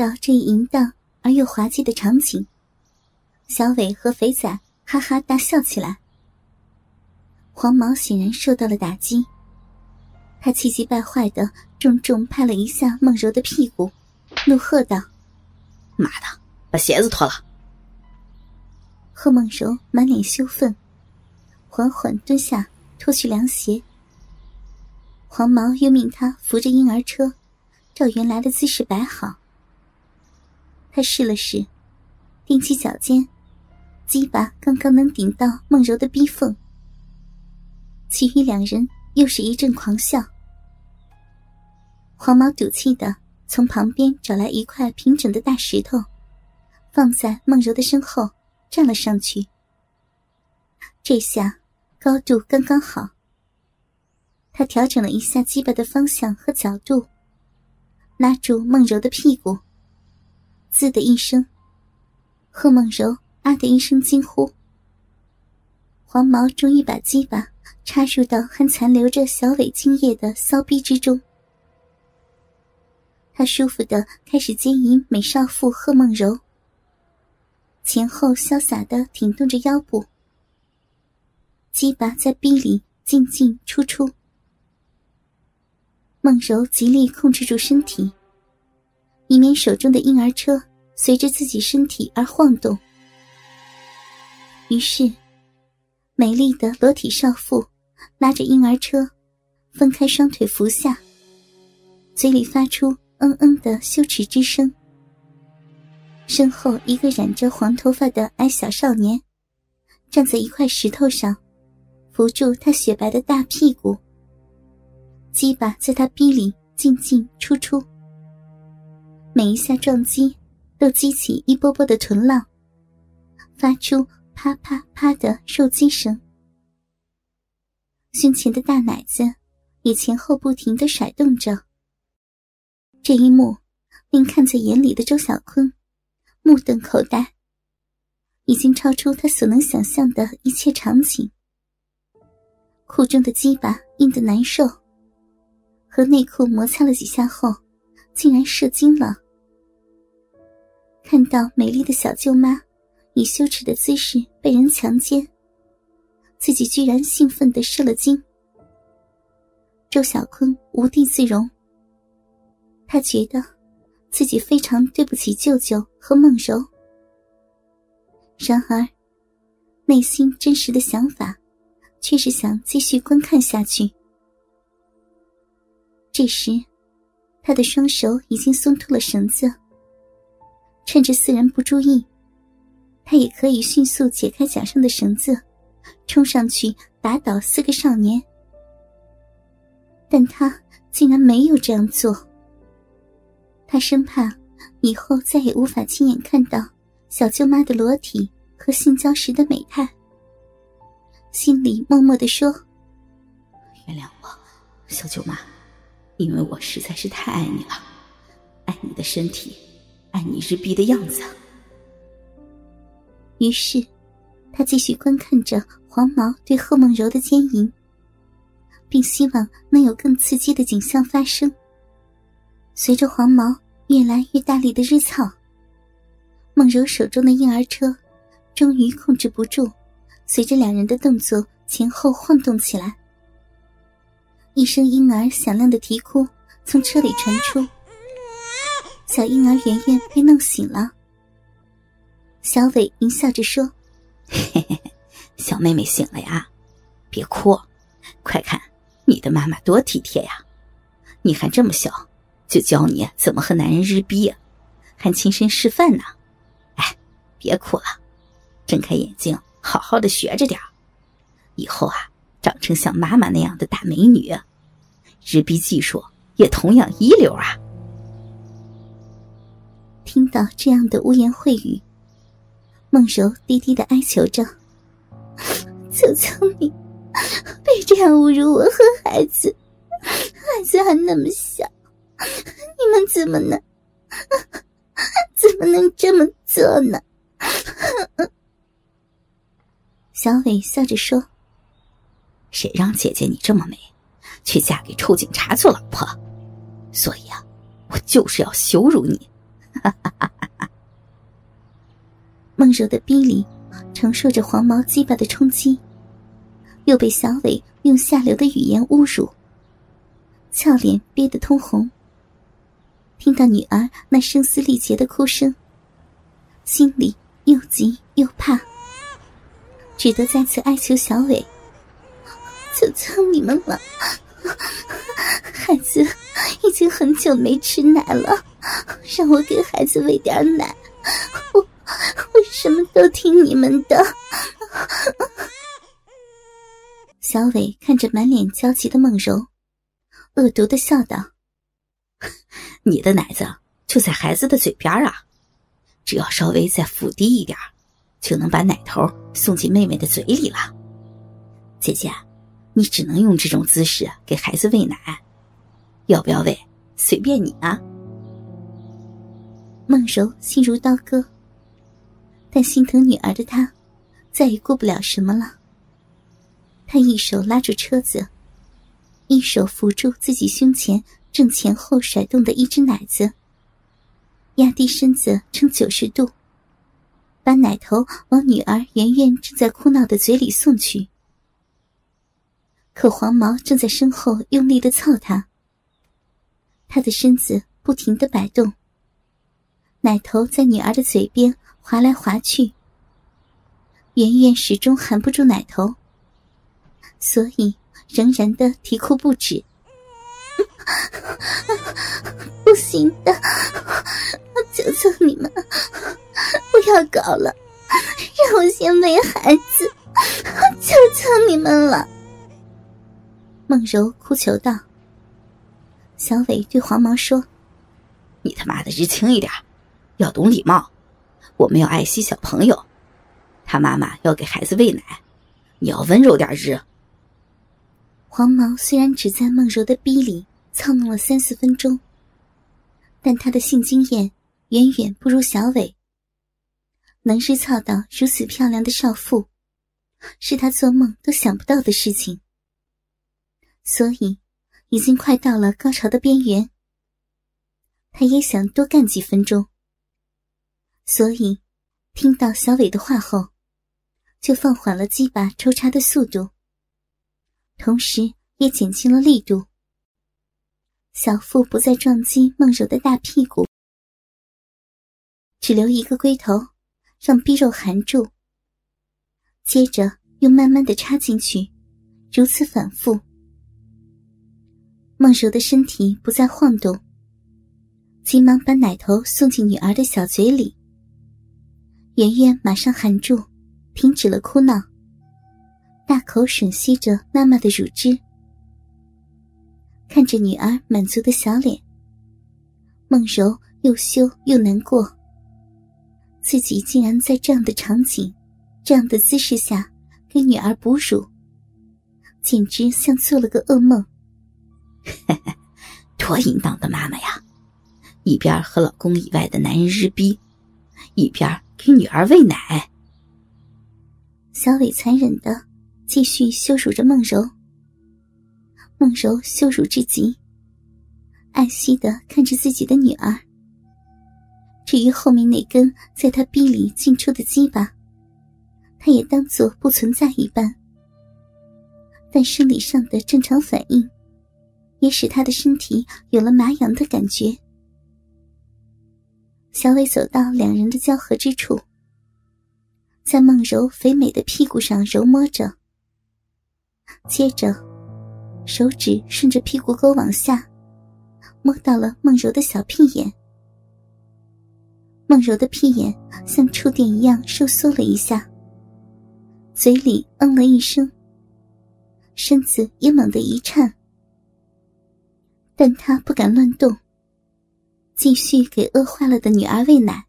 到这一淫荡而又滑稽的场景，小伟和肥仔哈哈大笑起来。黄毛显然受到了打击，他气急败坏的重重拍了一下梦柔的屁股，怒喝道：“妈的，把鞋子脱了！”贺梦柔满脸羞愤，缓缓蹲下脱去凉鞋。黄毛又命他扶着婴儿车，照原来的姿势摆好。他试了试，踮起脚尖，鸡巴刚刚能顶到梦柔的逼缝。其余两人又是一阵狂笑。黄毛赌气的从旁边找来一块平整的大石头，放在梦柔的身后，站了上去。这下高度刚刚好。他调整了一下鸡巴的方向和角度，拉住梦柔的屁股。滋的一声，贺梦柔啊的一声惊呼。黄毛终于把鸡巴插入到还残留着小尾精液的骚逼之中。他舒服的开始奸淫美少妇贺梦柔，前后潇洒的挺动着腰部，鸡巴在逼里进进出出。梦柔极力控制住身体，以免手中的婴儿车随着自己身体而晃动。于是，美丽的裸体少妇拉着婴儿车，分开双腿伏下，嘴里发出“嗯嗯”的羞耻之声。身后一个染着黄头发的矮小少年，站在一块石头上，扶住他雪白的大屁股。鸡巴在他逼里进进出出，每一下撞击都激起一波波的臀浪，发出啪啪啪的受击声。胸前的大奶子也前后不停的甩动着。这一幕令看在眼里的周小坤目瞪口呆，已经超出他所能想象的一切场景。裤中的鸡巴硬得难受。和内裤摩擦了几下后，竟然射精了。看到美丽的小舅妈以羞耻的姿势被人强奸，自己居然兴奋的射了精。周小坤无地自容，他觉得自己非常对不起舅舅和梦柔。然而，内心真实的想法却是想继续观看下去。这时，他的双手已经松脱了绳子。趁着四人不注意，他也可以迅速解开脚上的绳子，冲上去打倒四个少年。但他竟然没有这样做。他生怕以后再也无法亲眼看到小舅妈的裸体和性交时的美态，心里默默的说：“原谅我，小舅妈。”因为我实在是太爱你了，爱你的身体，爱你日逼的样子。于是，他继续观看着黄毛对贺梦柔的奸淫，并希望能有更刺激的景象发生。随着黄毛越来越大力的日操，梦柔手中的婴儿车终于控制不住，随着两人的动作前后晃动起来。一声婴儿响亮的啼哭从车里传出，小婴儿圆圆被弄醒了。小伟淫笑着说：“嘿嘿嘿，小妹妹醒了呀，别哭，快看你的妈妈多体贴呀！你还这么小，就教你怎么和男人日逼，还亲身示范呢。哎，别哭了，睁开眼睛，好好的学着点以后啊。”长成像妈妈那样的大美女，日逼技术也同样一流啊！听到这样的污言秽语，梦柔低低的哀求着：“ 求求你，别这样侮辱我和孩子，孩子还那么小，你们怎么能，怎么能这么做呢？” 小伟笑着说。谁让姐姐你这么美，却嫁给臭警察做老婆？所以啊，我就是要羞辱你！梦柔的逼里承受着黄毛鸡巴的冲击，又被小伟用下流的语言侮辱，俏脸憋得通红。听到女儿那声嘶力竭的哭声，心里又急又怕，只得再次哀求小伟：“求求你们了，孩子已经很久没吃奶了，让我给孩子喂点奶。我我什么都听你们的。”小伟看着满脸焦急的梦柔，恶毒的笑道：“你的奶子就在孩子的嘴边啊，只要稍微再俯低一点，就能把奶头送进妹妹的嘴里了。姐姐，你只能用这种姿势给孩子喂奶，要不要喂随便你啊。”梦柔心如刀割，但心疼女儿的她，再也顾不了什么了。他一手拉住车子，一手扶住自己胸前正前后甩动的一只奶子，压低身子呈九十度，把奶头往女儿圆圆正在哭闹的嘴里送去。可黄毛正在身后用力的操他，他的身子不停的摆动，奶头在女儿的嘴边滑来滑去，圆圆始终含不住奶头。所以，仍然的啼哭不止。不行的，求求你们，不要搞了，让我先喂孩子，求求你们了。梦柔哭求道。小伟对黄毛说：“你他妈的日轻一点，要懂礼貌。我们要爱惜小朋友，他妈妈要给孩子喂奶，你要温柔点日。”黄毛虽然只在梦柔的逼里操弄了三四分钟，但他的性经验远远不如小伟。能日操到如此漂亮的少妇，是他做梦都想不到的事情。所以，已经快到了高潮的边缘。他也想多干几分钟，所以，听到小伟的话后，就放缓了鸡巴抽插的速度。同时也减轻了力度。小腹不再撞击梦柔的大屁股，只留一个龟头，让逼肉含住。接着又慢慢的插进去，如此反复。梦柔的身体不再晃动，急忙把奶头送进女儿的小嘴里。圆圆马上含住，停止了哭闹。大口吮吸着妈妈的乳汁，看着女儿满足的小脸，梦柔又羞又难过。自己竟然在这样的场景、这样的姿势下给女儿哺乳，简直像做了个噩梦。嘿嘿多淫荡的妈妈呀！一边和老公以外的男人日逼，一边给女儿喂奶。小伟残忍的。继续羞辱着梦柔，梦柔羞辱至极，爱惜的看着自己的女儿。至于后面那根在他逼里进出的鸡巴，他也当作不存在一般。但生理上的正常反应，也使他的身体有了麻痒的感觉。小伟走到两人的交合之处，在梦柔肥美的屁股上揉摸着。接着，手指顺着屁股沟往下，摸到了梦柔的小屁眼。梦柔的屁眼像触电一样收缩了一下，嘴里嗯了一声，身子也猛地一颤，但他不敢乱动，继续给饿坏了的女儿喂奶。